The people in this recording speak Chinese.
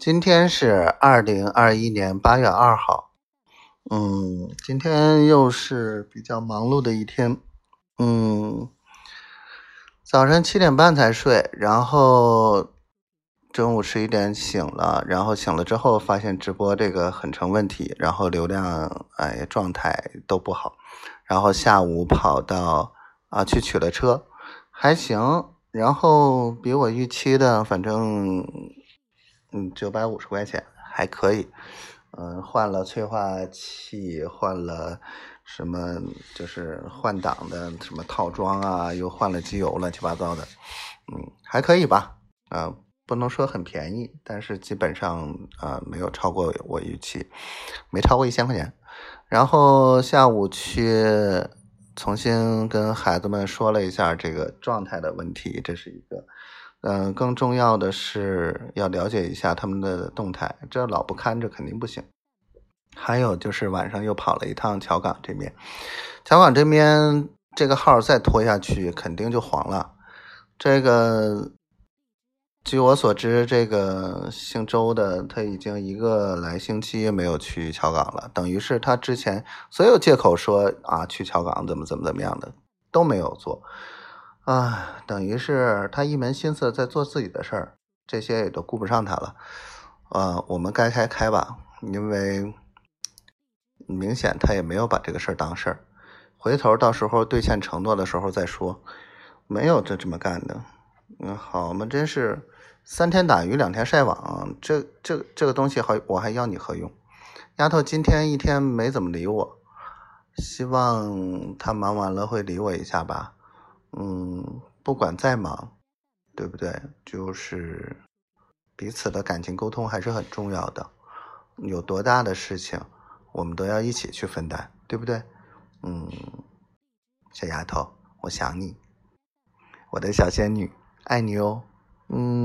今天是二零二一年八月二号，嗯，今天又是比较忙碌的一天，嗯，早晨七点半才睡，然后中午十一点醒了，然后醒了之后发现直播这个很成问题，然后流量哎状态都不好，然后下午跑到啊去取了车，还行。然后比我预期的，反正嗯九百五十块钱还可以，嗯换了催化器，换了什么就是换挡的什么套装啊，又换了机油，乱七八糟的，嗯还可以吧，啊不能说很便宜，但是基本上啊没有超过我预期，没超过一千块钱。然后下午去。重新跟孩子们说了一下这个状态的问题，这是一个，嗯，更重要的是要了解一下他们的动态，这老不看着肯定不行。还有就是晚上又跑了一趟桥港这边，桥港这边这个号再拖下去肯定就黄了，这个。据我所知，这个姓周的他已经一个来星期没有去桥港了，等于是他之前所有借口说啊去桥港怎么怎么怎么样的都没有做，啊，等于是他一门心思在做自己的事儿，这些也都顾不上他了，啊，我们该开开吧，因为明显他也没有把这个事儿当事儿，回头到时候兑现承诺的时候再说，没有这这么干的。嗯，好嘛，真是三天打鱼两天晒网，这这这个东西还我还要你何用？丫头今天一天没怎么理我，希望她忙完了会理我一下吧。嗯，不管再忙，对不对？就是彼此的感情沟通还是很重要的。有多大的事情，我们都要一起去分担，对不对？嗯，小丫头，我想你，我的小仙女。爱你哦，嗯。